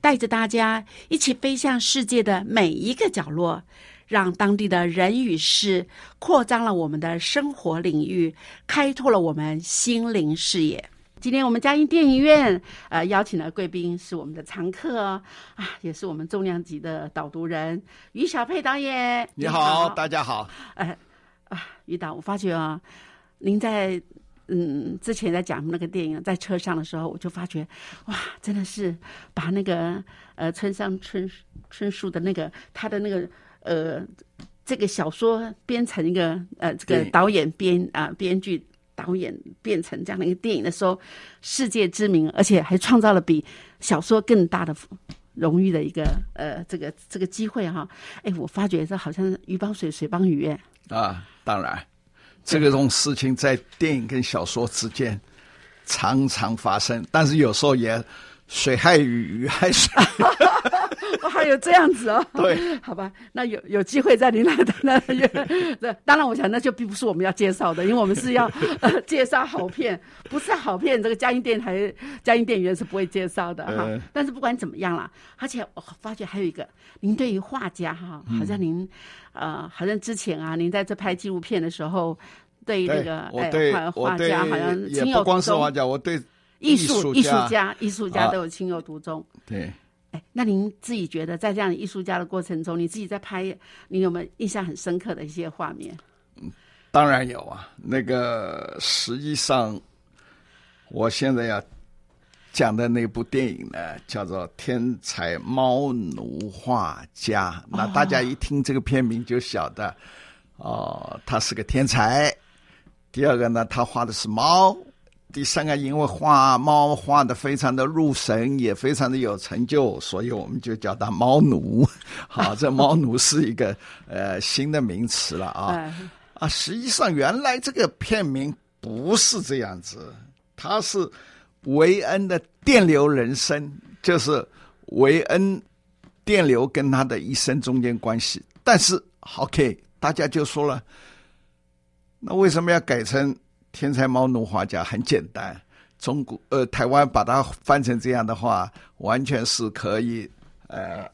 带着大家一起飞向世界的每一个角落。让当地的人与事扩张了我们的生活领域，开拓了我们心灵视野。今天我们嘉音电影院呃邀请的贵宾是我们的常客啊，也是我们重量级的导读人于小佩导演。你好，大家好。哎啊，于导，我发觉啊，您在嗯之前在讲那个电影，在车上的时候，我就发觉哇，真的是把那个呃村上春春树的那个他的那个。呃，这个小说编成一个呃，这个导演编啊，编剧导演变成这样的一个电影的时候，世界知名，而且还创造了比小说更大的荣誉的一个呃，这个这个机会哈。哎，我发觉这好像鱼帮水，水帮鱼哎。啊，当然，这个种事情在电影跟小说之间常常发生，但是有时候也水害鱼，鱼害水。还有这样子哦，对，好吧，那有有机会在您那的那那当然，我想那就并不是我们要介绍的，因为我们是要呃介绍好片，不是好片，这个嘉音电台、嘉音电影院是不会介绍的哈。但是不管怎么样啦，而且我发觉还有一个，您对于画家哈，好像您呃，好像之前啊，您在这拍纪录片的时候，对于那个哎画家好像情有独钟。不光是画家，我对艺术艺术家艺术家都有情有独钟。对。哎，那您自己觉得在这样艺术家的过程中，你自己在拍，你有没有印象很深刻的一些画面？嗯，当然有啊。那个实际上，我现在要讲的那部电影呢，叫做《天才猫奴画家》。那大家一听这个片名就晓得，哦，他是个天才。第二个呢，他画的是猫。第三个，因为画猫画的非常的入神，也非常的有成就，所以我们就叫他猫奴。好，这猫奴是一个呃新的名词了啊啊！实际上，原来这个片名不是这样子，它是维恩的电流人生，就是维恩电流跟他的一生中间关系。但是，OK，大家就说了，那为什么要改成？天才猫奴画家很简单，中国呃台湾把它翻成这样的话，完全是可以呃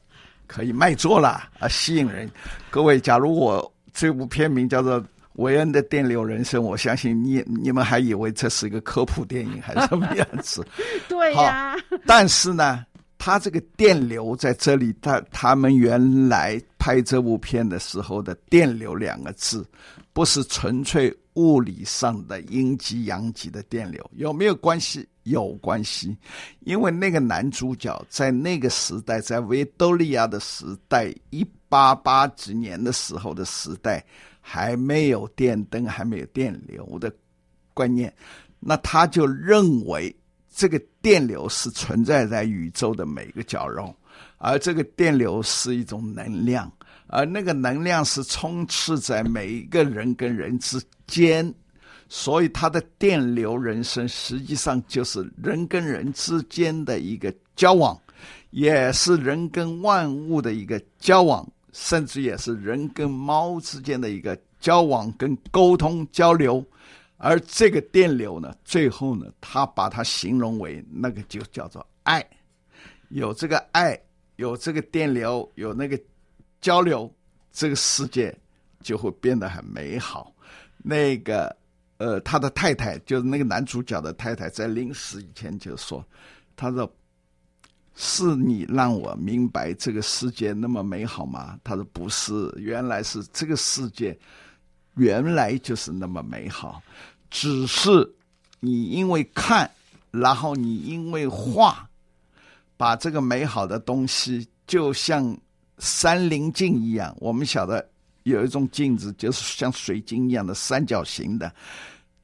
可以卖座了啊，吸引人。各位，假如我这部片名叫做《韦恩的电流人生》，我相信你你们还以为这是一个科普电影还是什么样子？对呀。但是呢，他这个电流在这里，他他们原来拍这部片的时候的“电流”两个字，不是纯粹。物理上的阴极阳极的电流有没有关系？有关系，因为那个男主角在那个时代，在维多利亚的时代，一八八几年的时候的时代，还没有电灯，还没有电流的观念，那他就认为这个电流是存在在宇宙的每个角落。而这个电流是一种能量，而那个能量是充斥在每一个人跟人之间，所以他的电流人生实际上就是人跟人之间的一个交往，也是人跟万物的一个交往，甚至也是人跟猫之间的一个交往跟沟通交流。而这个电流呢，最后呢，他把它形容为那个就叫做爱，有这个爱，有这个电流，有那个交流，这个世界就会变得很美好。那个呃，他的太太就是那个男主角的太太，在临死以前就说：“他说是你让我明白这个世界那么美好吗？”他说：“不是，原来是这个世界原来就是那么美好。”只是你因为看，然后你因为画，把这个美好的东西就像三棱镜一样。我们晓得有一种镜子，就是像水晶一样的三角形的。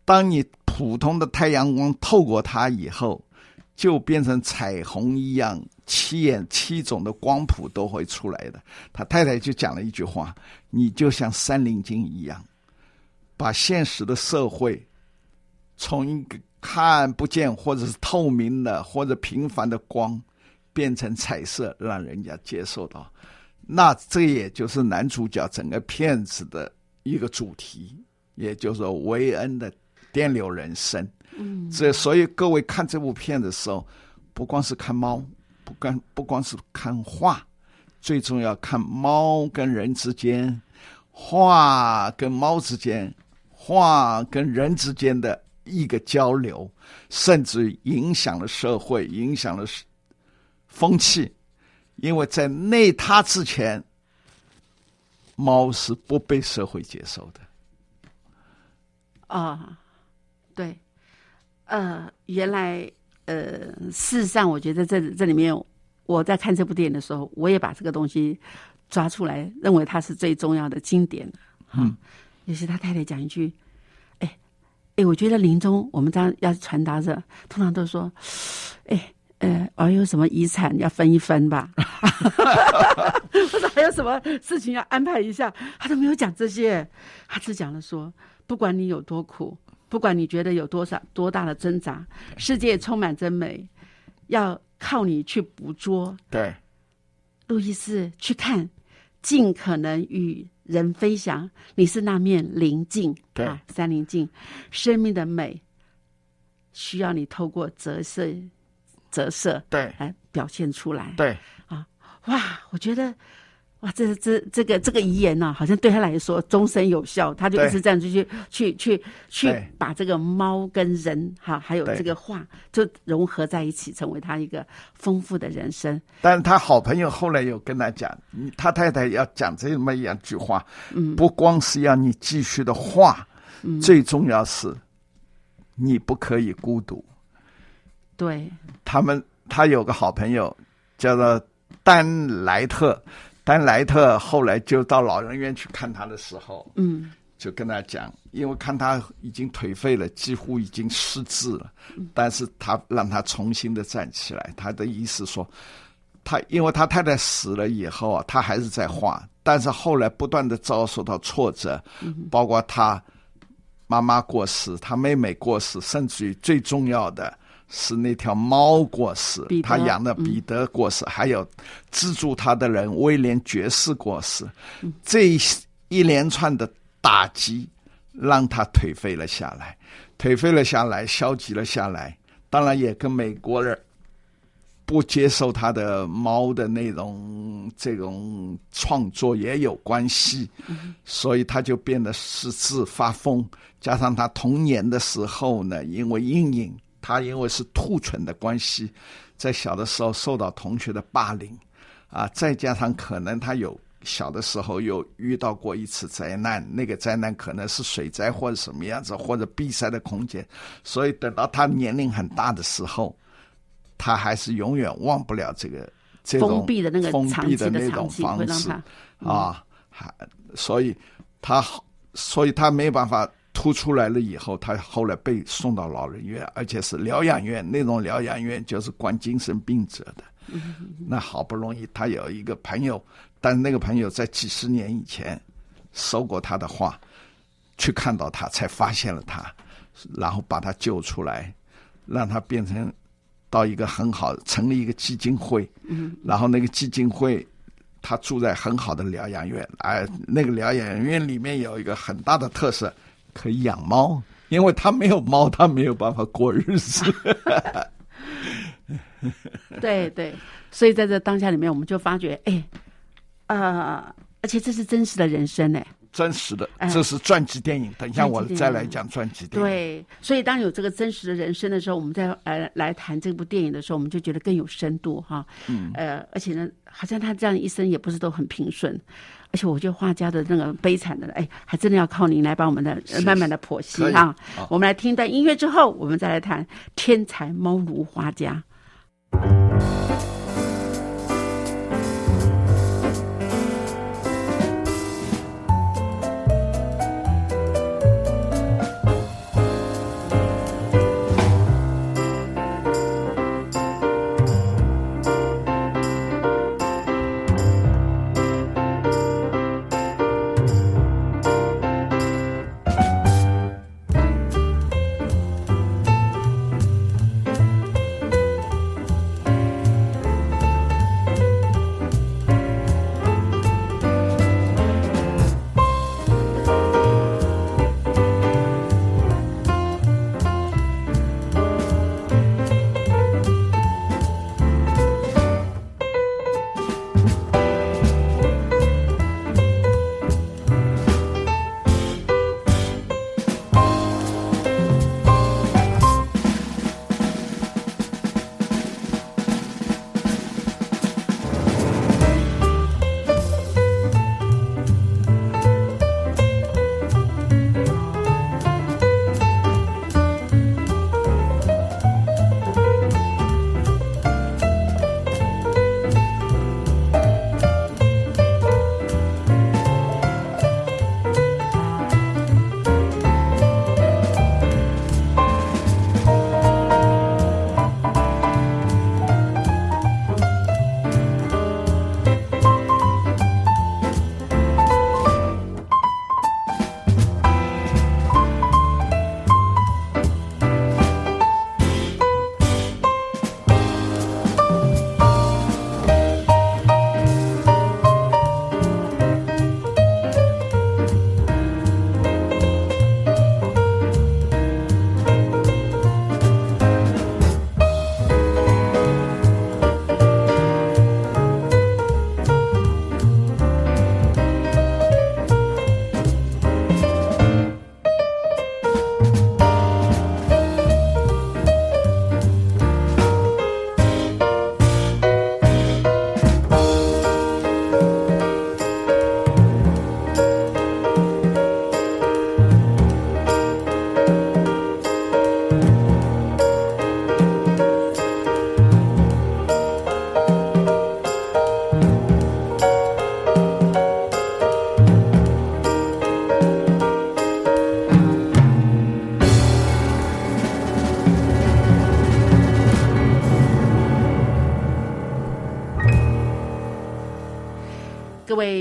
当你普通的太阳光透过它以后，就变成彩虹一样，七眼七种的光谱都会出来的。他太太就讲了一句话：“你就像三棱镜一样，把现实的社会。”从一个看不见或者是透明的或者平凡的光，变成彩色，让人家接受到，那这也就是男主角整个片子的一个主题，也就是说维恩的电流人生。嗯，这所以各位看这部片的时候，不光是看猫，不光不光是看画，最重要看猫跟人之间，画跟猫之间，画跟人之间的。一个交流，甚至影响了社会，影响了风气，因为在内他之前，猫是不被社会接受的。啊，对，呃，原来，呃，事实上，我觉得这这里面，我在看这部电影的时候，我也把这个东西抓出来，认为它是最重要的经典。嗯，也是他太太讲一句。哎，哎我觉得临终我们这样要传达着，通常都说，哎，呃，我有什么遗产要分一分吧，或者还有什么事情要安排一下，他都没有讲这些，他只讲了说，不管你有多苦，不管你觉得有多少多大的挣扎，世界充满真美，要靠你去捕捉。对，路易斯去看，尽可能与。人飞翔，你是那面灵镜，对，三棱镜，生命的美需要你透过折射，折射，对，来表现出来，对，啊，哇，我觉得。哇，这这这个这个遗言呢，好像对他来说终身有效。他就一直这样子去去去去把这个猫跟人哈，还有这个画，就融合在一起，成为他一个丰富的人生。但是他好朋友后来有跟他讲，他太太要讲这么一两句话，嗯，不光是要你继续的画，嗯，最重要是，你不可以孤独。对，他们他有个好朋友叫做丹莱特。丹莱特后来就到老人院去看他的时候，嗯，就跟他讲，因为看他已经颓废了，几乎已经失智了，但是他让他重新的站起来。他的意思说，他因为他太太死了以后啊，他还是在画，但是后来不断的遭受到挫折，包括他妈妈过世，他妹妹过世，甚至于最重要的。是那条猫过世，他养的彼得过世，还有资助他的人威廉爵士过世，这一连串的打击让他颓废了下来，颓废了下来，消极了下来。当然也跟美国人不接受他的猫的那种这种创作也有关系，所以他就变得失智发疯。加上他童年的时候呢，因为阴影。他因为是兔唇的关系，在小的时候受到同学的霸凌，啊，再加上可能他有小的时候有遇到过一次灾难，那个灾难可能是水灾或者什么样子，或者闭塞的空间，所以等到他年龄很大的时候，他还是永远忘不了这个这种封闭的那个封闭的那种方式啊，还所以他所以他没有办法。突出来了以后，他后来被送到老人院，而且是疗养院。那种疗养院就是关精神病者的。那好不容易他有一个朋友，但那个朋友在几十年以前收过他的画，去看到他，才发现了他，然后把他救出来，让他变成到一个很好，成立一个基金会，然后那个基金会。他住在很好的疗养院，哎，那个疗养院里面有一个很大的特色，可以养猫，因为他没有猫，他没有办法过日子。对对，所以在这当下里面，我们就发觉，哎，呃，而且这是真实的人生呢。真实的，这是传记电影。等一下，我再来讲传记电影。对，所以当有这个真实的人生的时候，我们再来来谈这部电影的时候，我们就觉得更有深度哈。嗯。呃，而且呢，好像他这样一生也不是都很平顺，而且我觉得画家的那个悲惨的，哎，还真的要靠您来帮我们的慢慢的剖析哈。我们来听一段音乐之后，我们再来谈天才猫奴画家。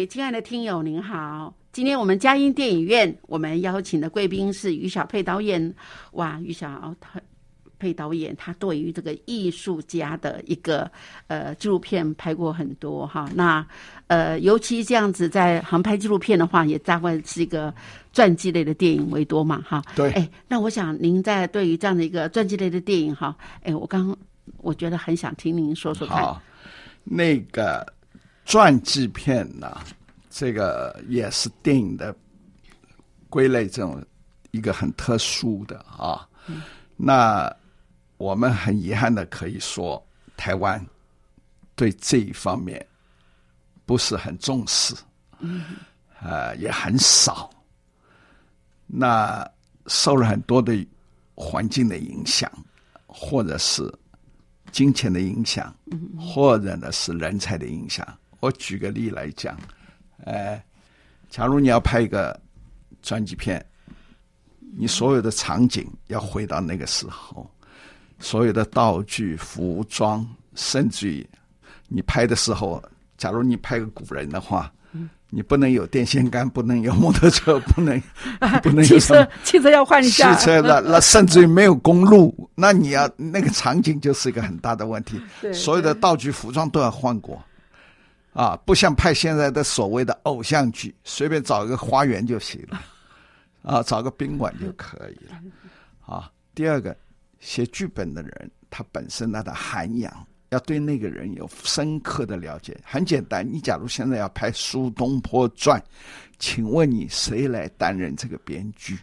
亲爱的听友您好，今天我们嘉音电影院，我们邀请的贵宾是于小佩导演。哇，于小佩导演他对于这个艺术家的一个呃纪录片拍过很多哈。那呃，尤其这样子在航拍纪录片的话，也大概是一个传记类的电影为多嘛哈。对。哎，那我想您在对于这样的一个传记类的电影哈，哎，我刚我觉得很想听您说说看。那个。传记片呢，这个也是电影的归类，这种一个很特殊的啊。那我们很遗憾的可以说，台湾对这一方面不是很重视，呃，也很少。那受了很多的环境的影响，或者是金钱的影响，或者呢是人才的影响。我举个例来讲，哎，假如你要拍一个传记片，你所有的场景要回到那个时候，所有的道具、服装，甚至于你拍的时候，假如你拍个古人的话，你不能有电线杆，不能有摩托车，不能 不能有汽车汽车要换一下。汽，车那，那甚至于没有公路，那你要那个场景就是一个很大的问题。对。所有的道具、服装都要换过，啊，不像拍现在的所谓的偶像剧，随便找一个花园就行了，啊，找个宾馆就可以了，啊。第二个，写剧本的人，他本身他的涵养。要对那个人有深刻的了解，很简单。你假如现在要拍《苏东坡传》，请问你谁来担任这个编剧？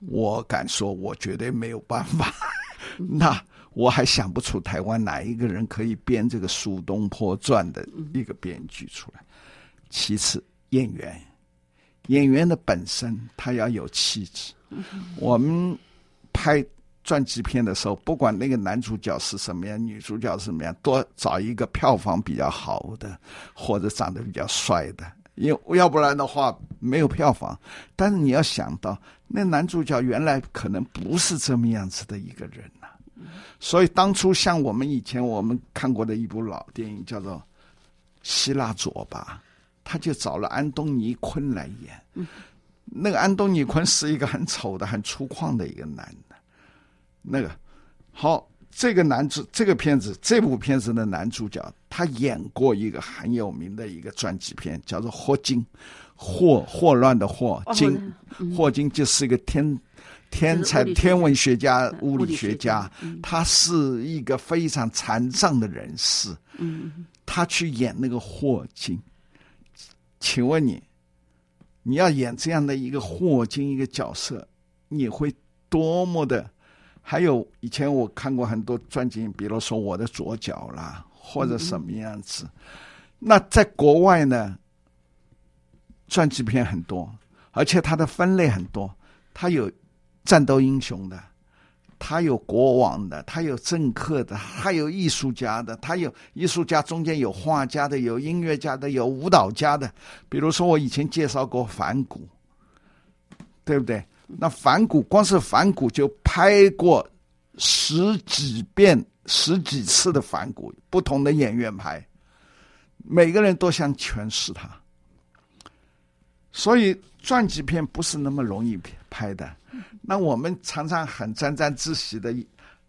我敢说，我绝对没有办法。那我还想不出台湾哪一个人可以编这个《苏东坡传》的一个编剧出来。其次，演员，演员的本身他要有气质。我们拍传记片的时候，不管那个男主角是什么样，女主角是什么样，多找一个票房比较好的，或者长得比较帅的，因为要不然的话没有票房。但是你要想到，那男主角原来可能不是这么样子的一个人、所以当初像我们以前我们看过的一部老电影叫做《希腊左吧》，他就找了安东尼昆来演。那个安东尼昆是一个很丑的、很粗犷的一个男的。那个好，这个男主这个片子这部片子的男主角，他演过一个很有名的一个传记片，叫做《霍金》，霍霍乱的霍哦金，霍金就是一个天天才天文学家、嗯物理学学家，他是一个非常残障的人士。嗯，他去演那个霍金，请问你，你要演这样的一个霍金一个角色，你会多么的？还有以前我看过很多传记，比如说我的左脚啦，或者什么样子。那在国外呢，传记片很多，而且它的分类很多，它有战斗英雄的，他有国王的，他有政客的，他有艺术家的，他有艺术家中间有画家的，有音乐家的，有舞蹈家的。比如说我以前介绍过反骨，对不对？那反骨光是反骨就拍过十几遍、十几次的反骨，不同的演员拍，每个人都想诠释他。所以传记片不是那么容易拍的。那我们常常很沾沾自喜的，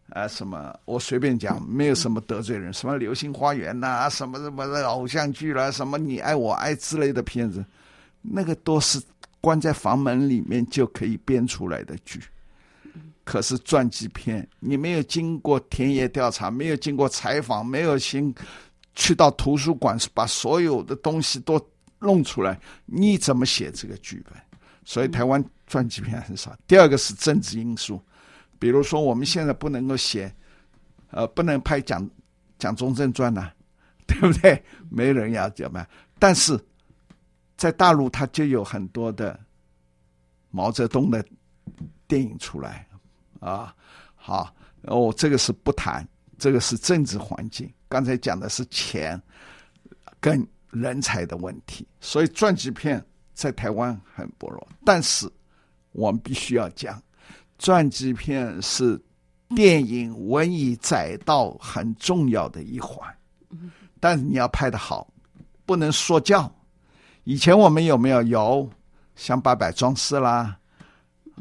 啊、什么我随便讲，没有什么得罪人，什么《流星花园》呐，什么什么的偶像剧啦，什么你爱我爱之类的片子，那个都是关在房门里面就可以编出来的剧。可是传记片，你没有经过田野调查，没有经过采访，没有先去到图书馆把所有的东西都弄出来，你怎么写这个剧本？所以台湾传记片很少。第二个是政治因素，比如说我们现在不能够写，呃，不能拍蒋蒋中正传呐、对不对？没人要怎么？但是在大陆，它就有很多的毛泽东的电影出来啊。好，哦，这个是不谈，这个是政治环境。刚才讲的是钱跟人才的问题，所以传记片在台湾很薄弱。但是我们必须要讲，传记片是电影文艺载道很重要的一环，但是你要拍的好，不能说教。以前我们有没有有像八百壮士啦，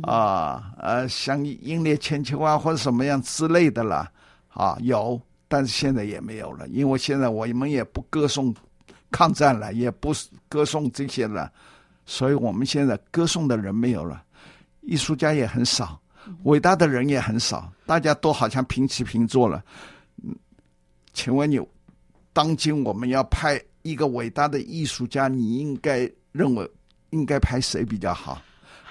啊呃像英烈千秋啊或者什么样之类的啦，啊有，但是现在也没有了，因为现在我们也不歌颂抗战了，也不歌颂这些了，所以我们现在歌颂的人没有了，艺术家也很少，伟大的人也很少，大家都好像平起平坐了。嗯，请问你，当今我们要拍一个伟大的艺术家，你应该认为应该拍谁比较好？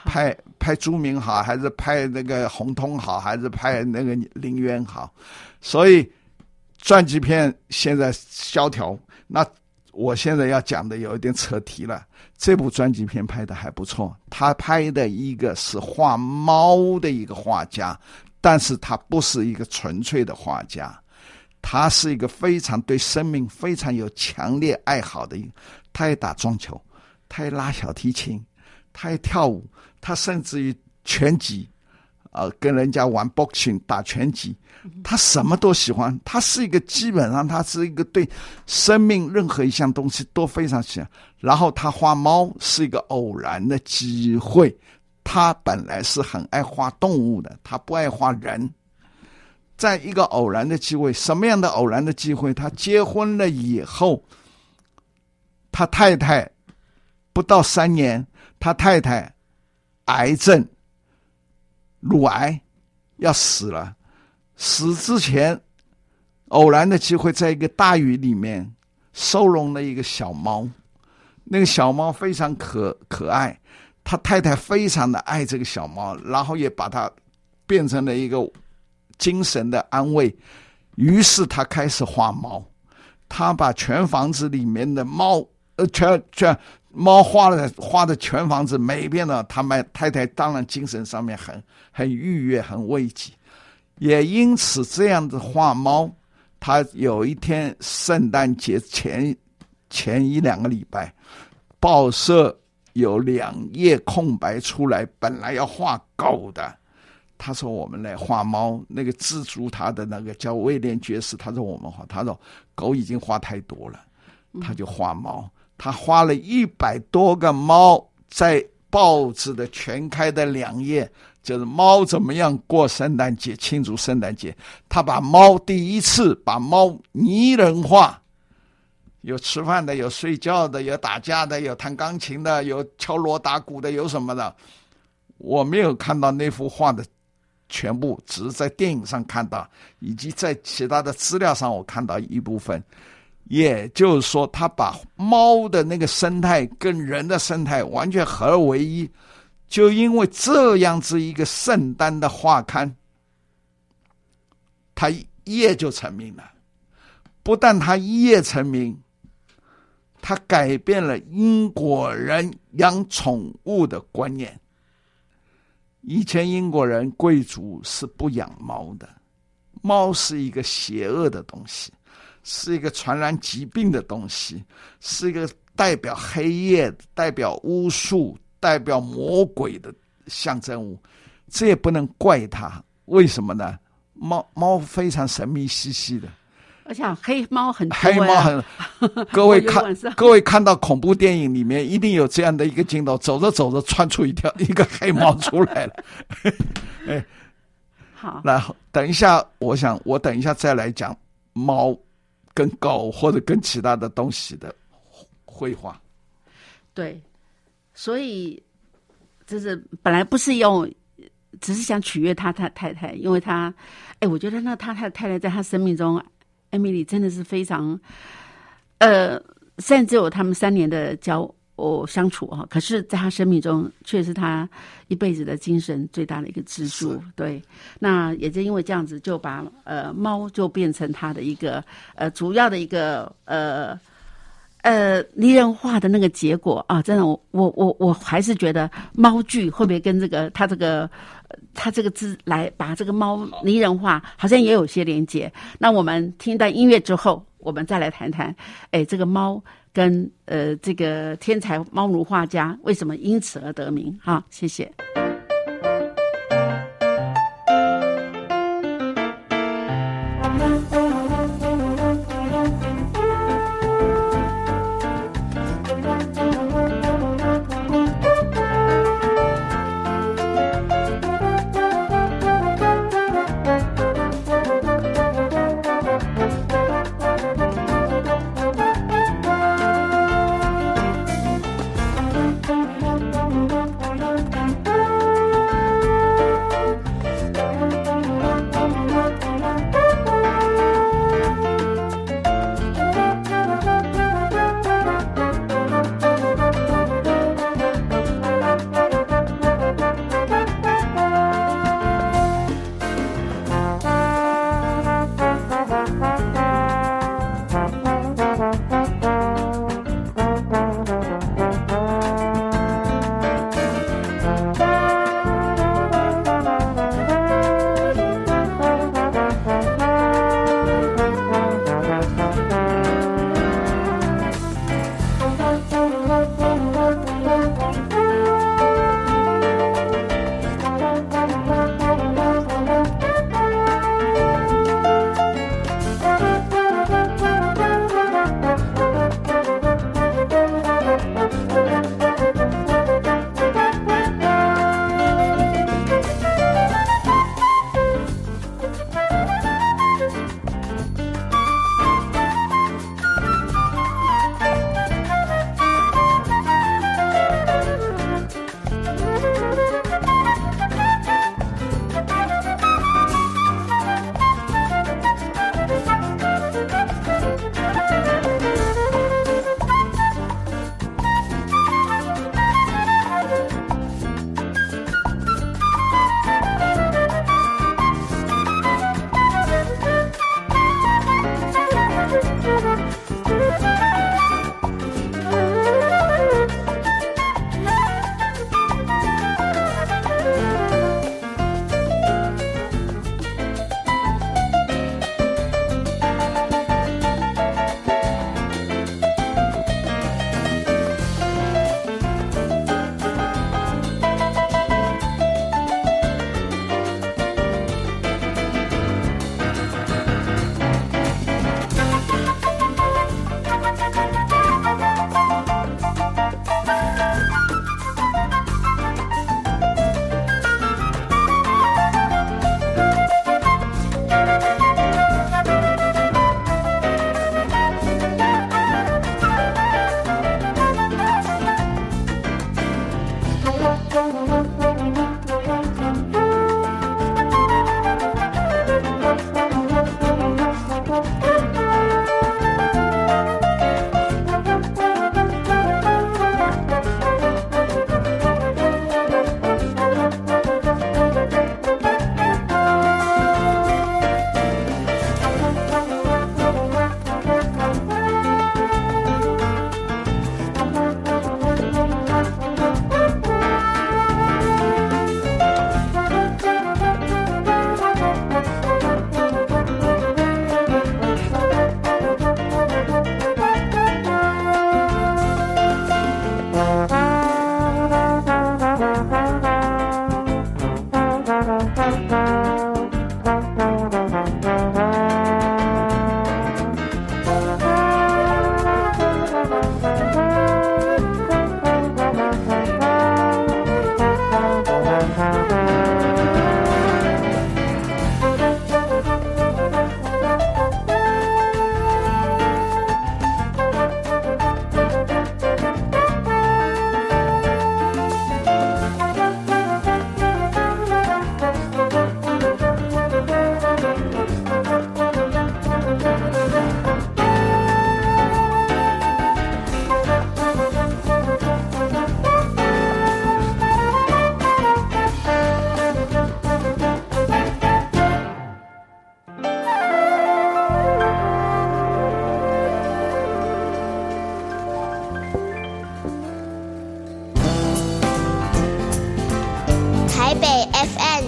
拍拍朱明好，还是拍那个洪通好，还是拍那个林渊好？所以传记片现在萧条。那我现在要讲的有一点扯题了。这部专辑片拍的还不错，他拍的一个是画猫的一个画家，但是他不是一个纯粹的画家，他是一个非常对生命非常有强烈爱好的一，他也打撞球，他也拉小提琴，他也跳舞，他甚至于拳击呃，跟人家玩 boxing 打拳击，他什么都喜欢。他是一个基本上，他是一个对生命任何一项东西都非常喜欢。然后他画猫是一个偶然的机会，他本来是很爱画动物的，他不爱画人。在一个偶然的机会，什么样的偶然的机会？他结婚了以后，他太太不到三年，他太太癌症。乳癌要死了，死之前，偶然的机会，在一个大雨里面收容了一个小猫，那个小猫非常可可爱，他太太非常的爱这个小猫，然后也把它变成了一个精神的安慰，于是他开始画猫，他把全房子里面的猫，呃，全全。猫画的画的全房子每遍呢，他们太太当然精神上面很很愉悦很慰藉，也因此这样子画猫，他有一天圣诞节前前一两个礼拜，报社有两页空白出来，本来要画狗的，他说我们来画猫，那个资助他的那个叫威廉爵士，他说我们画，他说狗已经画太多了，他就画猫。他花了一百多个猫，在报纸的全开的两页，就是猫怎么样过圣诞节，庆祝圣诞节。他把猫第一次把猫拟人化，有吃饭的，有睡觉的，有打架的，有弹钢琴的，有敲锣打鼓的，有什么的。我没有看到那幅画的全部，只是在电影上看到，以及在其他的资料上我看到一部分。也就是说，他把猫的那个生态跟人的生态完全合二为一，就因为这样子一个圣诞的画刊，他一夜就成名了。不但他一夜成名，他改变了英国人养宠物的观念。以前英国人贵族是不养猫的，猫是一个邪恶的东西。是一个传染疾病的东西，是一个代表黑夜、代表巫术、代表魔鬼的象征物。这也不能怪它，为什么呢？猫猫非常神秘兮兮的，我想黑猫很黑猫很。各位看，各位看到恐怖电影里面一定有这样的一个镜头：走着走着窜出一条 一个黑猫出来了。哎，好，然后等一下，我想我等一下再来讲猫。跟狗或者跟其他的东西的绘画，对，所以就是本来不是用，只是想取悦他他太太，因为他，哎，我觉得那他他太太在他生命中，艾米丽真的是非常，呃，甚至有他们三年的交。我相处哈，可是在他生命中，却是他一辈子的精神最大的一个支柱。对，那也就因为这样子，就把呃猫就变成他的一个呃主要的一个呃呃拟人化的那个结果啊！真的，我我我我还是觉得猫剧会不会跟这个他这个他这个字来把这个猫拟人化，好像也有些连接。那我们听到音乐之后，我们再来谈谈，哎，这个猫。跟呃，这个天才猫奴画家为什么因此而得名？哈，谢谢。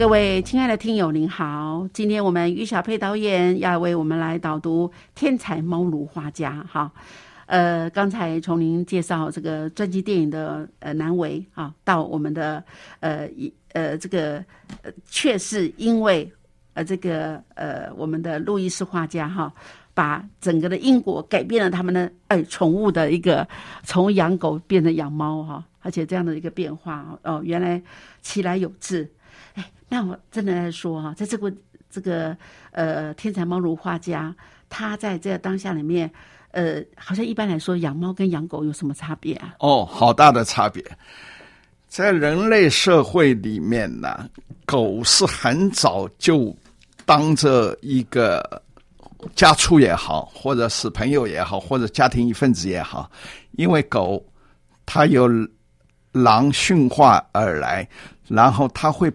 各位亲爱的听友，您好！今天我们于小佩导演要为我们来导读《天才猫奴画家》哈。呃，刚才从您介绍这个传记电影的呃难为啊，到我们的呃一呃这个呃，却是因为呃这个呃我们的路易斯画家哈，把整个的英国改变了他们的呃宠物的一个从养狗变成养猫哈，而且这样的一个变化哦，原来其来有志。那我真的在说哈，在这个这个呃天才猫奴画家，他在这个当下里面。呃，好像一般来说，养猫跟养狗有什么差别啊？哦，好大的差别！在人类社会里面呢，狗是很早就当着一个家畜也好，或者是朋友也好，或者家庭一份子也好，因为狗它由狼驯化而来，然后它会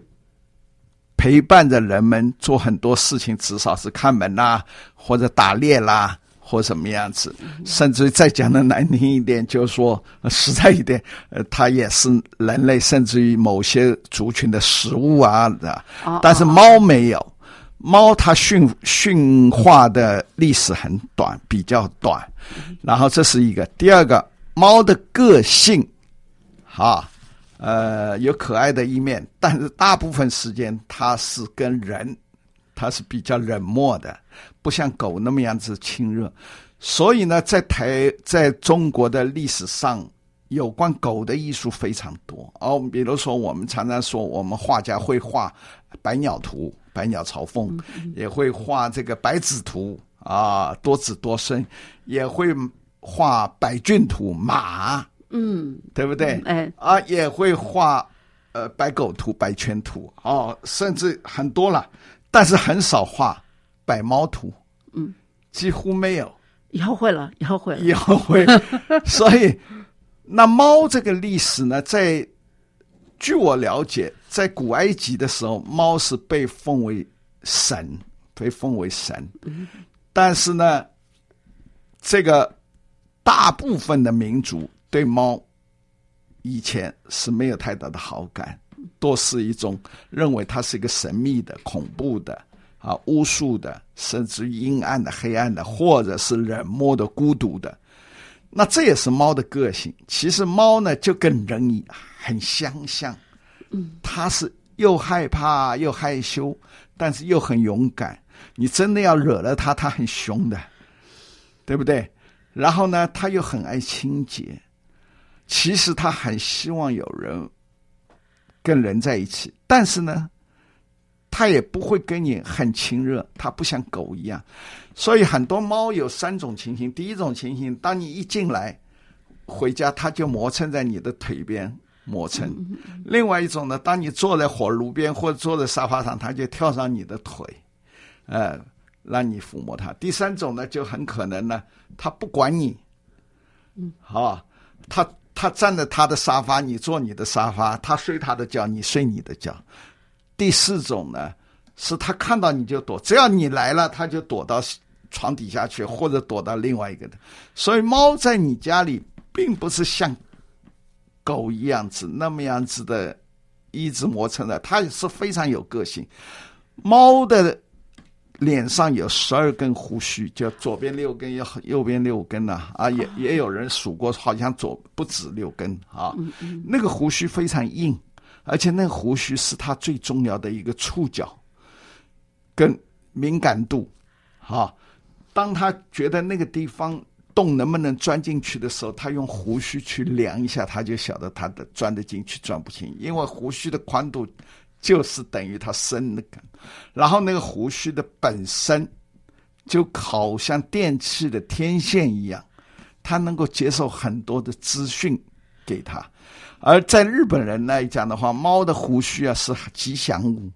陪伴着人们做很多事情，至少是看门啦，或者打猎啦。或什么样子，甚至再讲的难听一点，就是说实在一点，呃，它也是人类甚至于某些族群的食物啊，的。但是猫没有，猫它驯驯化的历史很短，比较短。然后这是一个，第二个，猫的个性，哈，呃，有可爱的一面，但是大部分时间它是跟人。它是比较冷漠的，不像狗那么样子亲热，所以呢，在台在中国的历史上，有关狗的艺术非常多。哦，比如说我们常常说，我们画家会画百鸟图、百鸟朝凤，也会画这个百子图啊，多子多孙，也会画百骏图马，嗯，对不对？哎，啊，也会画呃白狗图、白圈图，哦，甚至很多了。但是很少画摆猫图，嗯，几乎没有。以后会了，以后会了，以后会。所以，那猫这个历史呢，在据我了解，在古埃及的时候，猫是被奉为神，被奉为神。但是呢，这个大部分的民族对猫以前是没有太大的好感。多是一种认为它是一个神秘的、恐怖的、啊巫术的，甚至于阴暗的、黑暗的，或者是冷漠的、孤独的。那这也是猫的个性。其实猫呢，就跟人一很相像，嗯，它是又害怕又害羞，但是又很勇敢。你真的要惹了它，它很凶的，对不对？然后呢，它又很爱清洁。其实他很希望有人。跟人在一起，但是呢，他也不会跟你很亲热，他不像狗一样。所以很多猫有三种情形：第一种情形，当你一进来回家，它就磨蹭在你的腿边磨蹭；另外一种呢，当你坐在火炉边或者坐在沙发上，它就跳上你的腿，呃，让你抚摸它。第三种呢，就很可能呢，它不管你，嗯，好，它。他站在他的沙发，你坐你的沙发；他睡他的觉，你睡你的觉。第四种呢，是他看到你就躲，只要你来了，他就躲到床底下去，或者躲到另外一个的。所以，猫在你家里并不是像狗一样子那么样子的一直磨蹭的，它也是非常有个性。猫的。脸上有十二根胡须，就左边六根，右右边六根呢。啊，也也有人数过，好像左不止六根啊。那个胡须非常硬，而且那个胡须是他最重要的一个触角跟敏感度。啊，当他觉得那个地方洞能不能钻进去的时候，他用胡须去量一下，他就晓得他的钻得进去钻不进，因为胡须的宽度。就是等于它生的根，然后那个胡须的本身就好像电器的天线一样，它能够接受很多的资讯给它。而在日本人来讲的话，猫的胡须啊是吉祥物。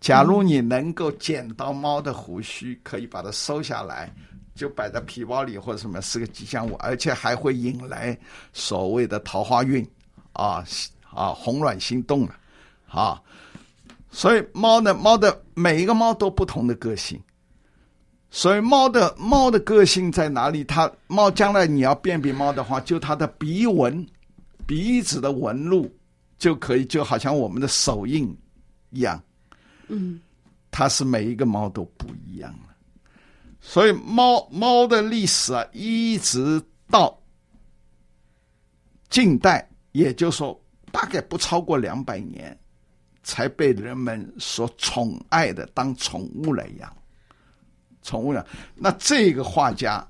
假如你能够捡到猫的胡须，可以把它收下来，就摆在皮包里或者什么，是个吉祥物，而且还会引来所谓的桃花运啊啊，红鸾心动了啊。所以猫呢，猫的每一个猫都不同的个性。所以猫的猫的个性在哪里？它猫将来你要辨别猫的话，就它的鼻纹、鼻子的纹路就可以，就好像我们的手印一样。嗯，它是每一个猫都不一样的。所以猫猫的历史啊，一直到近代，也就是说大概不超过两百年，才被人们所宠爱的当宠物来养。宠物了，那这个画家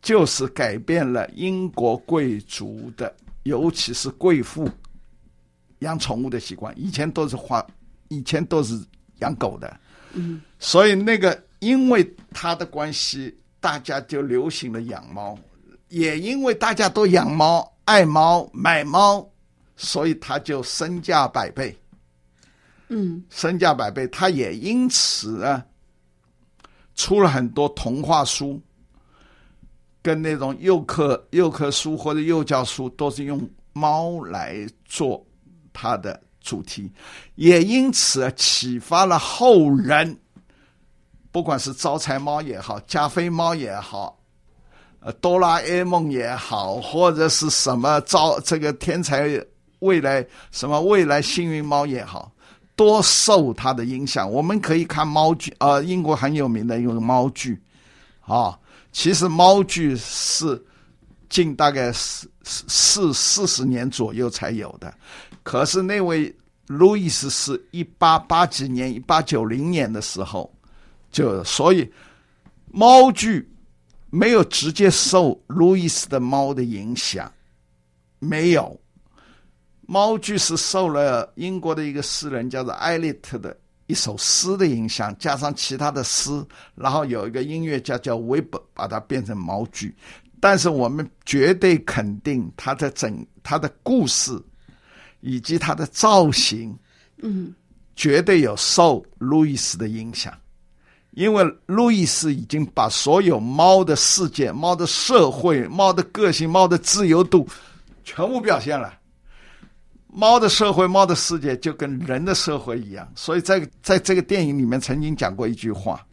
就是改变了英国贵族的，尤其是贵妇养宠物的习惯。以前都是画，以前都是养狗的，嗯，所以那个因为他的关系，大家就流行了养猫，也因为大家都养猫、爱猫、买猫，所以他就身价百倍。嗯，身价百倍，他也因此呢。出了很多童话书，跟那种幼科幼科书或者幼教书，都是用猫来做它的主题，也因此启发了后人。不管是招财猫也好，加菲猫也好，呃，哆啦 A 梦也好，或者是什么招这个天才未来什么未来幸运猫也好。多受它的影响，我们可以看猫剧，呃，英国很有名的一个猫剧，啊，其实猫剧是近大概四四四十年左右才有的，可是那位路易斯是一八八几年、一八九零年的时候就，所以猫剧没有直接受路易斯的猫的影响，没有。猫剧是受了英国的一个诗人叫做艾利特的一首诗的影响，加上其他的诗，然后有一个音乐家叫韦伯把它变成猫剧。但是我们绝对肯定，它的整它的故事以及它的造型，嗯，绝对有受路易斯的影响，因为路易斯已经把所有猫的世界、猫的社会、猫的个性、猫的自由度全部表现了。猫的社会、猫的世界就跟人的社会一样，所以在在这个电影里面曾经讲过一句话：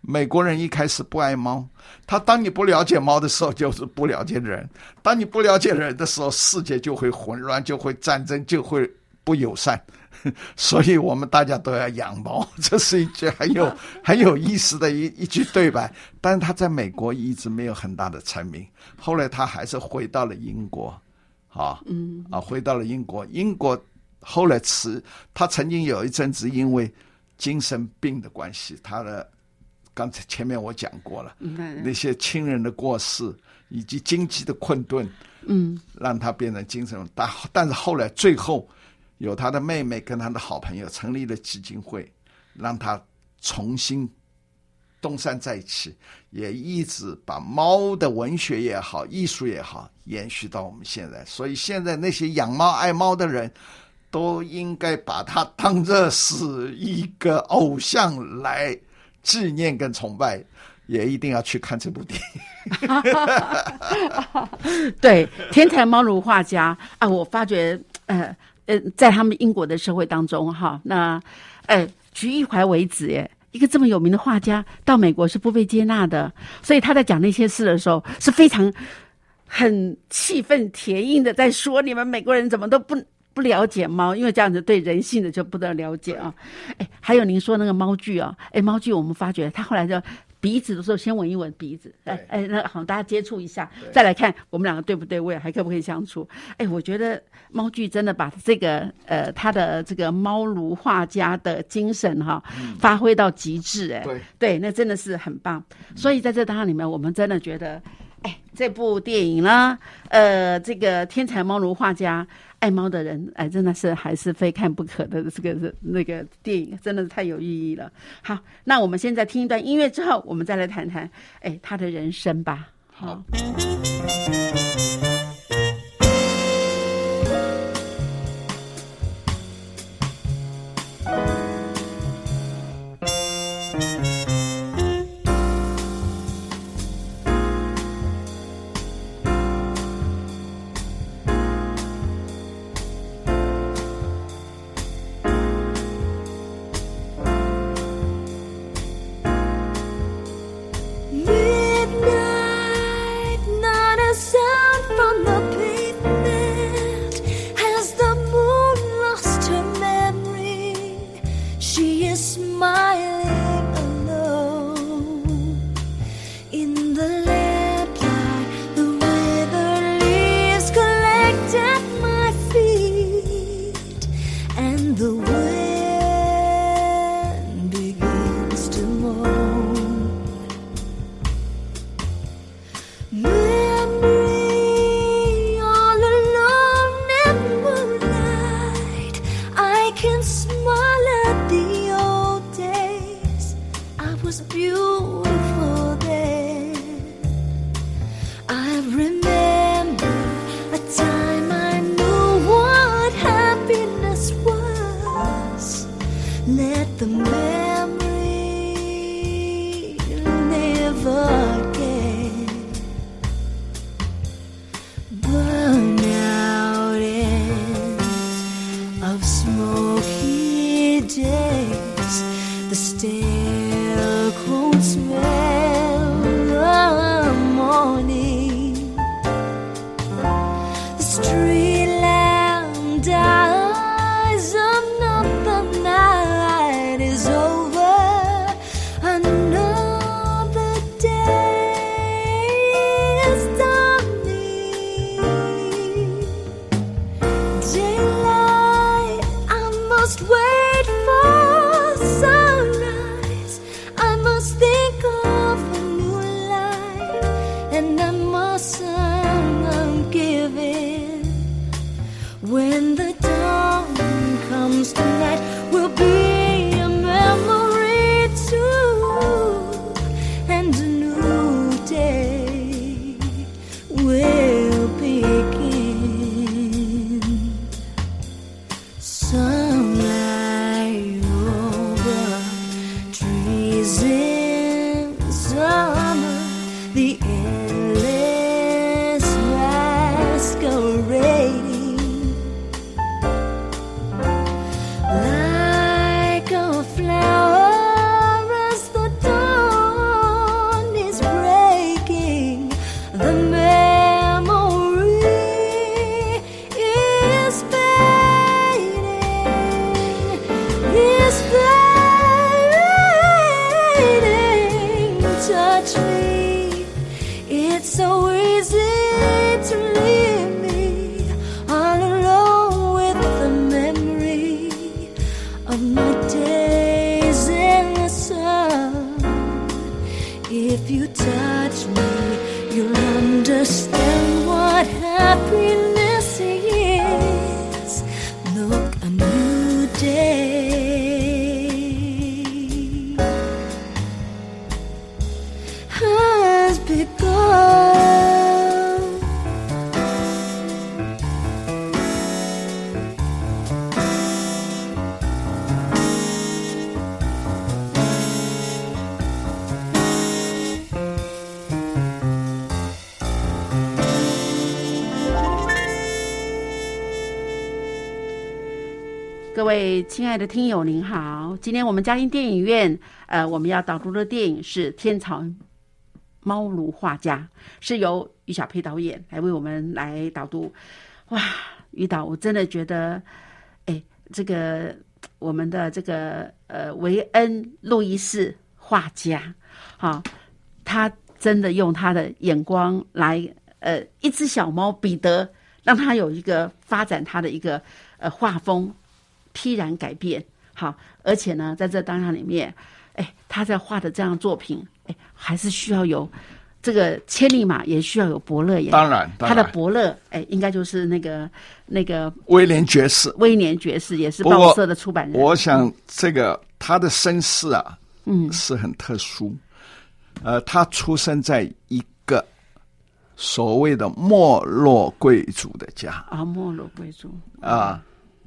美国人一开始不爱猫，他当你不了解猫的时候，就是不了解人；当你不了解人的时候，世界就会混乱，就会战争，就会不友善。所以我们大家都要养猫，这是一句很有很有意思的一一句对白。但是他在美国一直没有很大的成名，后来他还是回到了英国。啊，嗯，啊，回到了英国。英国后来辞，他曾经有一阵子因为精神病的关系，他的刚才前面我讲过了，那些亲人的过世以及经济的困顿，嗯，让他变成精神。但但是后来最后有他的妹妹跟他的好朋友成立了基金会，让他重新。东山再起，也一直把猫的文学也好，艺术也好，延续到我们现在。所以现在那些养猫爱猫的人，都应该把它当作是一个偶像来纪念跟崇拜，也一定要去看这部电影。对，天才猫奴画家啊，我发觉，呃呃，在他们英国的社会当中，哈，那，呃，徐一怀为子，耶。一个这么有名的画家到美国是不被接纳的，所以他在讲那些事的时候是非常很气愤填膺的，在说你们美国人怎么都不不了解猫，因为这样子对人性的就不得了解啊。哎，还有您说那个猫剧啊，哎，猫剧我们发觉他后来就。鼻子的时候，先闻一闻鼻子，哎哎，那好，大家接触一下，再来看我们两个对不对味，还可不可以相处？哎，我觉得猫剧真的把这个呃他的这个猫奴画家的精神哈发挥到极致，哎，对，那真的是很棒。所以在这当里面，我们真的觉得，哎，这部电影呢，呃，这个天才猫奴画家。爱猫的人，哎，真的是还是非看不可的。这个那个电影，真的是太有意义了。好，那我们现在听一段音乐之后，我们再来谈谈，哎，他的人生吧。好。亲爱的听友，您好！今天我们嘉音电影院，呃，我们要导读的电影是《天朝猫奴画家》，是由于小佩导演来为我们来导读。哇，于导，我真的觉得，哎，这个我们的这个呃维恩·路易斯画家，好、他真的用他的眼光来，呃，一只小猫彼得，让他有一个发展他的一个呃画风。批然改变。好，而且呢，在这当下里面，哎，他在画的这样作品，哎，还是需要有这个千里马，也需要有伯乐耶。当然，当他的，伯乐，哎，应该就是那个那个威廉爵士。威廉爵士，也是报社的出版人。我想这个他的身世啊，嗯是很特殊。呃，他出生在一个所谓的没落贵族的家啊，没落贵族，啊，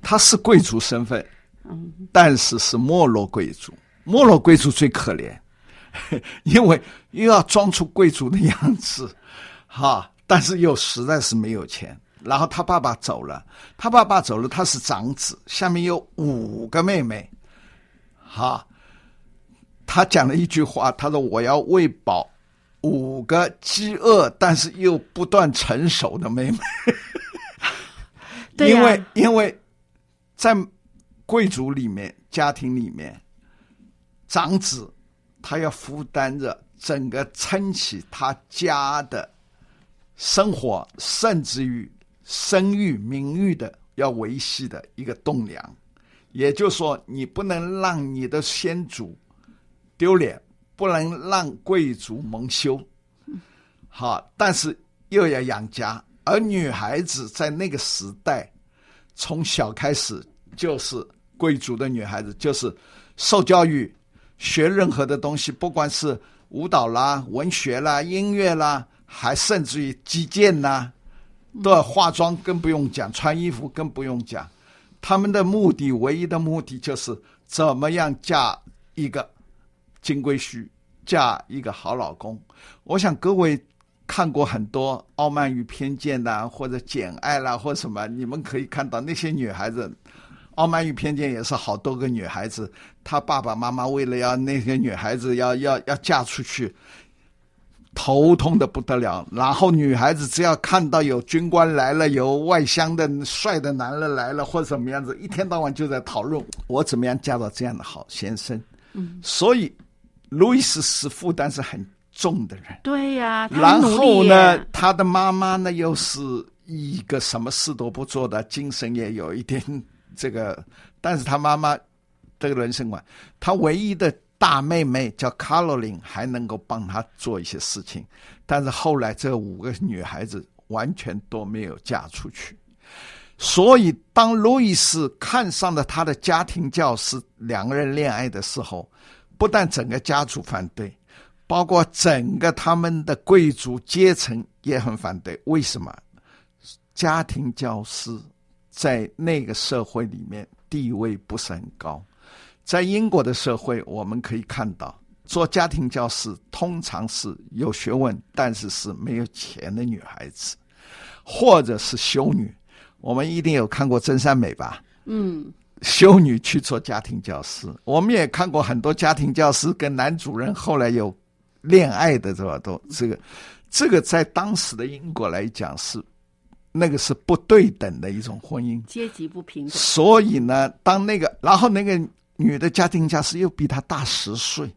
他是贵族身份，嗯，但是是没落贵族。没落贵族最可怜，因为又要装出贵族的样子，哈，但是又实在是没有钱。然后他爸爸走了，他爸爸走了，他是长子，下面有五个妹妹，哈。他讲了一句话，他说：“我要喂饱五个饥饿但是又不断成熟的妹妹。”对呀因为因为在贵族里面、家庭里面，长子他要负担着整个撑起他家的生活，甚至于声誉、名誉的要维系的一个栋梁。也就是说，你不能让你的先祖丢脸，不能让贵族蒙羞。好，但是又要养家，而女孩子在那个时代，从小开始就是贵族的女孩子，就是受教育，学任何的东西，不管是舞蹈啦、文学啦、音乐啦，还甚至于击剑啦，都要化妆，更不用讲，穿衣服更不用讲。他们的目的，唯一的目的就是怎么样嫁一个金龟婿，嫁一个好老公。我想各位看过很多《傲慢与偏见》呐，或者《简爱》啦，或者什么，你们可以看到那些女孩子，傲慢与偏见》也是好多个女孩子，她爸爸妈妈为了要那些女孩子要要要嫁出去，头痛的不得了。然后女孩子只要看到有军官来了，有外乡的帅的男人来了，或者怎么样子，一天到晚就在讨论我怎么样嫁到这样的好先生。嗯，所以路易斯是负担是很重的人。对呀、他然后呢，他的妈妈呢又是一个什么事都不做的，精神也有一点这个，但是他妈妈这个人生观，他唯一的大妹妹叫卡罗琳还能够帮他做一些事情，但是后来这五个女孩子完全都没有嫁出去。所以，当路易斯看上了他的家庭教师，两个人恋爱的时候，不但整个家族反对，包括整个他们的贵族阶层也很反对。为什么？家庭教师在那个社会里面地位不是很高。在英国的社会，我们可以看到，做家庭教师通常是有学问，但是是没有钱的女孩子，或者是修女。我们一定有看过真善美吧？嗯，修女去做家庭教师，我们也看过很多家庭教师跟男主人后来有恋爱的，是吧？都这个，这个在当时的英国来讲是那个是不对等的一种婚姻。阶级不平等。所以呢，当那个，然后那个女的家庭教师又比他大十岁，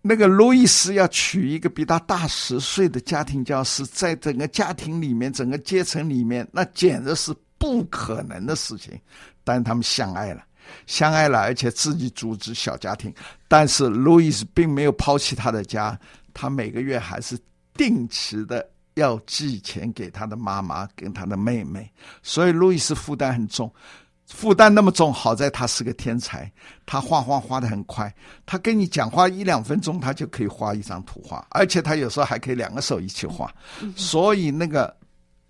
那个路易斯要娶一个比他大十岁的家庭教师，在整个家庭里面、整个阶层里面，那简直是不可能的事情。但他们相爱了，相爱了，而且自己组织小家庭。但是路易斯并没有抛弃他的家，他每个月还是定期的要寄钱给他的妈妈跟他的妹妹，所以路易斯负担很重。负担那么重，好在他是个天才，他画画画的很快，他跟你讲话一两分钟，他就可以画一张图画，而且他有时候还可以两个手一起画，所以那个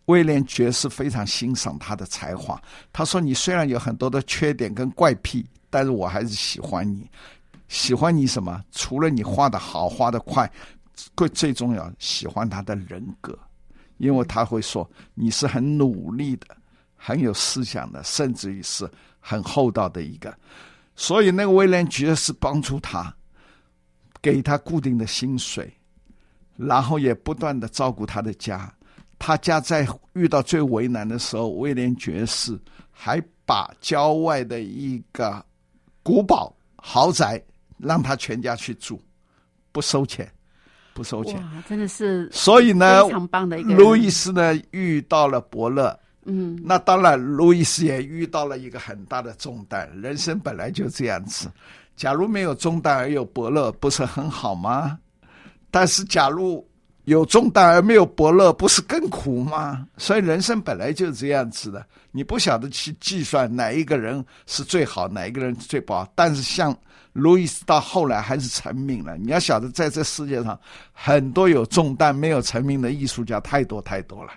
威廉爵士非常欣赏他的才华。他说：“你虽然有很多的缺点跟怪癖，但是我还是喜欢你。喜欢你什么？除了你画的好、画的快，最最重要，喜欢他的人格，因为他会说你是很努力的。”很有思想的，甚至于是很厚道的一个，所以那个威廉爵士帮助他，给他固定的薪水，然后也不断的照顾他的家。他家在遇到最为难的时候，威廉爵士还把郊外的一个古堡豪宅让他全家去住，不收钱，不收钱。哇，真的是所以呢非常棒的一个路易斯呢遇到了伯乐，嗯，那当然，路易斯也遇到了一个很大的重担。人生本来就这样子，假如没有重担而有伯乐，不是很好吗？但是假如有重担而没有伯乐，不是更苦吗？所以人生本来就是这样子的，你不晓得去计算哪一个人是最好，哪一个人最不好。但是像路易斯到后来还是成名了。你要晓得，在这世界上，很多有重担没有成名的艺术家太多太多了。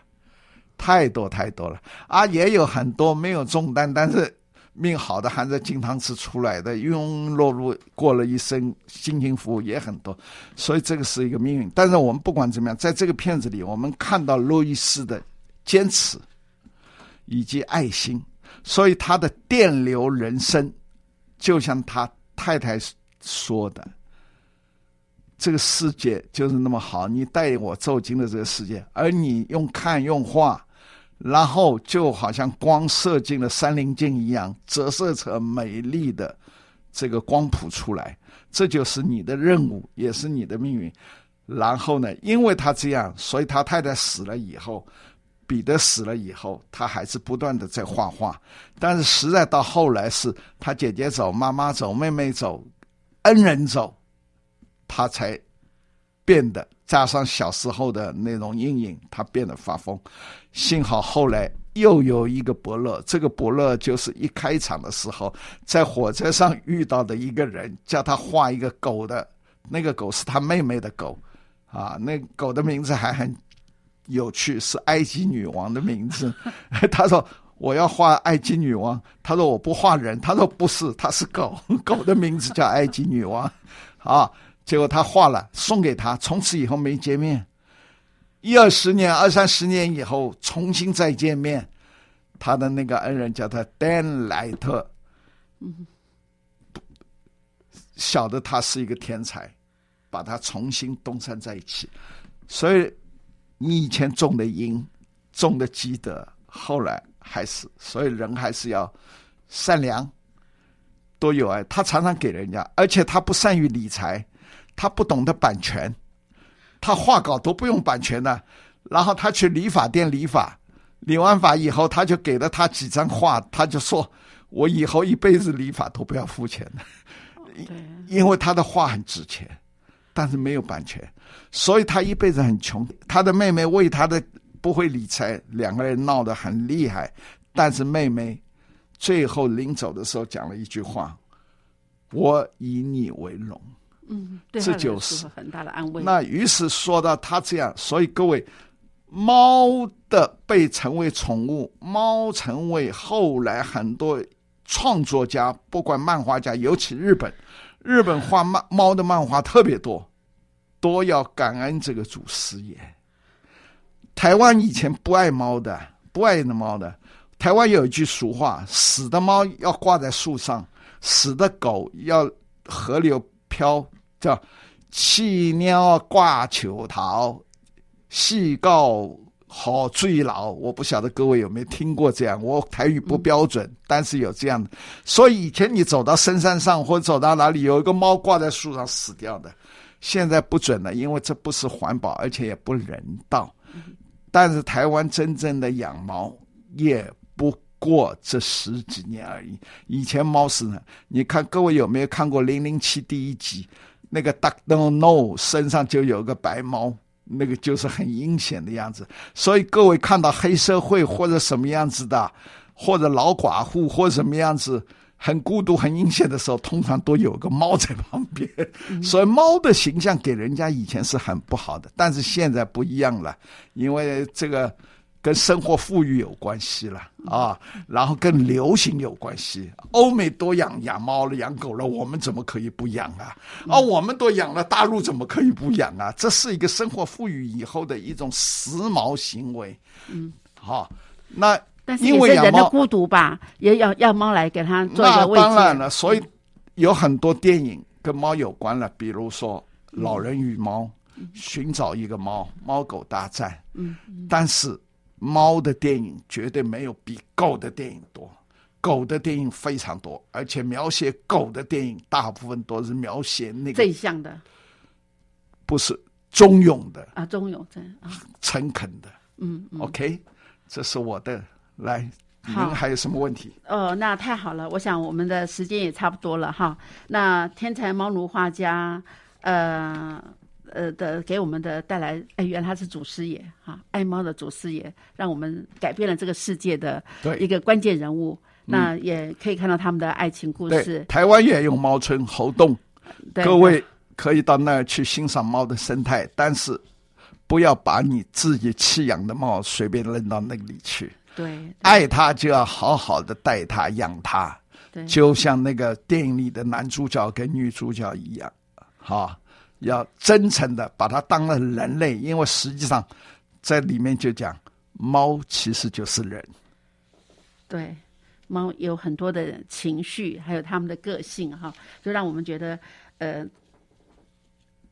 太多太多了啊！也有很多没有重担，但是命好的含着金汤匙出来的，庸庸碌碌过了一生，辛勤服务也很多。所以这个是一个命运。但是我们不管怎么样，在这个片子里，我们看到路易斯的坚持以及爱心，所以他的电流人生，就像他太太说的。这个世界就是那么好，你带我走进了这个世界，而你用看用画，然后就好像光射进了山林镜一样，折射成美丽的这个光谱出来。这就是你的任务，也是你的命运。然后呢，因为他这样，所以他太太死了以后，彼得死了以后，他还是不断的在画画。但是实在到后来，是他姐姐走，妈妈走，妹妹走，恩人走。他才变得加上小时候的那种阴影，他变得发疯。幸好后来又有一个伯乐，这个伯乐就是一开场的时候在火车上遇到的一个人，叫他画一个狗的，那个狗是他妹妹的狗，啊，那狗的名字还很有趣，是埃及女王的名字。他说。我要画埃及女王，他说我不画人，他说不是，他是狗，狗的名字叫埃及女王，啊，结果他画了，送给他，从此以后没见面。一二十年、二三十年以后，重新再见面，他的那个恩人叫他丹莱特，晓得他是一个天才，把他重新东山再起。所以你以前种的因，种的积德，后来还是，所以人还是要善良，多有爱。他常常给人家，而且他不善于理财，他不懂得版权，他画稿都不用版权的。然后他去理发店理发，理完发以后，他就给了他几张画，他就说：“我以后一辈子理发都不要付钱的。”对，因为他的画很值钱，但是没有版权，所以他一辈子很穷。他的妹妹为他的不会理财，两个人闹得很厉害。但是妹妹最后临走的时候讲了一句话：“我以你为荣。嗯，对这就是很大的安”慰。那于是说到他这样，所以各位，猫的被成为宠物，猫成为后来很多创作家，不管漫画家，尤其日本，日本画漫猫的漫画特别多，都要感恩这个祖师爷。台湾以前不爱猫的，不爱的猫的。台湾有一句俗话：死的猫要挂在树上，死的狗要河流漂，叫“弃鸟挂球桃，细告好追老”。我不晓得各位有没有听过这样，我台语不标准，但是有这样的。所以以前你走到深山上或者走到哪里，有一个猫挂在树上死掉的，现在不准了，因为这不是环保，而且也不人道。但是台湾真正的养猫也不过这十几年而已。以前猫是呢，你看各位有没有看过《零零七》第一集？那个 Doctor No 身上就有个白猫，那个就是很阴险的样子。所以各位看到黑社会或者什么样子的，或者老寡妇或者什么样子。很孤独、很阴险的时候，通常都有个猫在旁边，所以猫的形象给人家以前是很不好的，但是现在不一样了，因为这个跟生活富裕有关系了啊，然后跟流行有关系。欧美都养养猫了、养狗了，我们怎么可以不养啊？啊，我们都养了，大陆怎么可以不养啊？这是一个生活富裕以后的一种时髦行为。嗯，好，那。但是因为人的孤独吧，也要要猫来给他做一个慰藉。当然了，所以有很多电影跟猫有关了，比如说《老人与猫》寻找一个猫，猫狗大战。嗯，但是猫的电影绝对没有比狗的电影多，狗的电影非常多，而且描写狗的电影大部分都是描写那个正向的不是忠勇的、啊，忠勇真啊，诚恳的。嗯嗯。OK，这是我的。来，您还有什么问题？哦，那太好了，我想我们的时间也差不多了哈。那天才猫奴画家，呃呃的给我们的带来，哎，原来他是祖师爷哈，爱猫的祖师爷，让我们改变了这个世界的一个关键人物。那也可以看到他们的爱情故事，。台湾也有猫村猴洞。对各位可以到那儿去欣赏猫的生态，但是不要把你自己弃养的猫随便扔到那里去。对爱它就要好好的带它、养它，对，就像那个电影里的男主角跟女主角一样，哈，要真诚的把它当了人类，因为实际上在里面就讲，猫其实就是人。对，猫有很多的情绪，还有它们的个性哈，就让我们觉得，呃，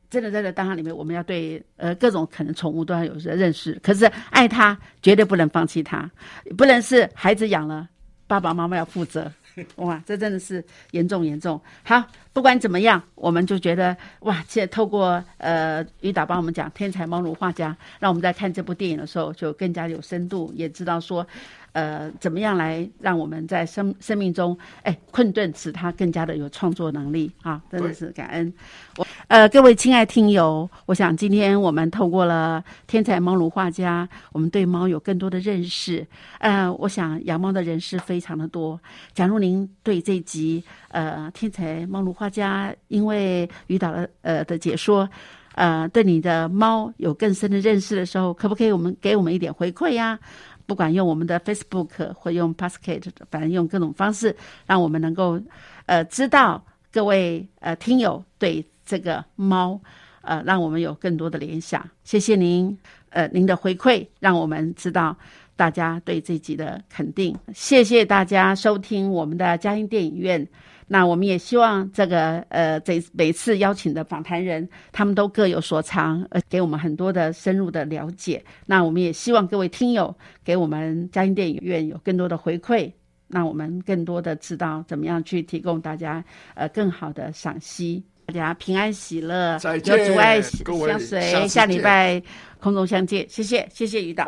真的在这当下里面，我们要对呃各种可能宠物都要有些认识。可是爱它，绝对不能放弃它，不能是孩子养了，爸爸妈妈要负责。哇，这真的是严重严重。好，不管怎么样，我们就觉得哇，现在透过呃于导帮我们讲天才猫奴画家，让我们在看这部电影的时候就更加有深度，也知道说。呃，怎么样来让我们在生生命中，哎，困顿，使他更加的有创作能力啊！真的是感恩。我呃，各位亲爱听友，我想今天我们透过了天才猫奴画家，我们对猫有更多的认识。呃，我想养猫的人士非常的多。假如您对这集呃天才猫奴画家，因为于导的呃的解说。呃，对你的猫有更深的认识的时候，可不可以我们给我们一点回馈呀？不管用我们的 Facebook 或用 Pascal，反正用各种方式，让我们能够呃知道各位呃听友对这个猫呃，让我们有更多的联想。谢谢您呃您的回馈，让我们知道大家对这集的肯定。谢谢大家收听我们的嘉音电影院。那我们也希望这个呃，这每次邀请的访谈人，他们都各有所长，呃，给我们很多的深入的了解。那我们也希望各位听友给我们嘉音电影院有更多的回馈，那我们更多的知道怎么样去提供大家呃更好的赏析。大家平安喜乐，有再见阻碍相随，下礼拜空中相见。谢谢，谢谢于导。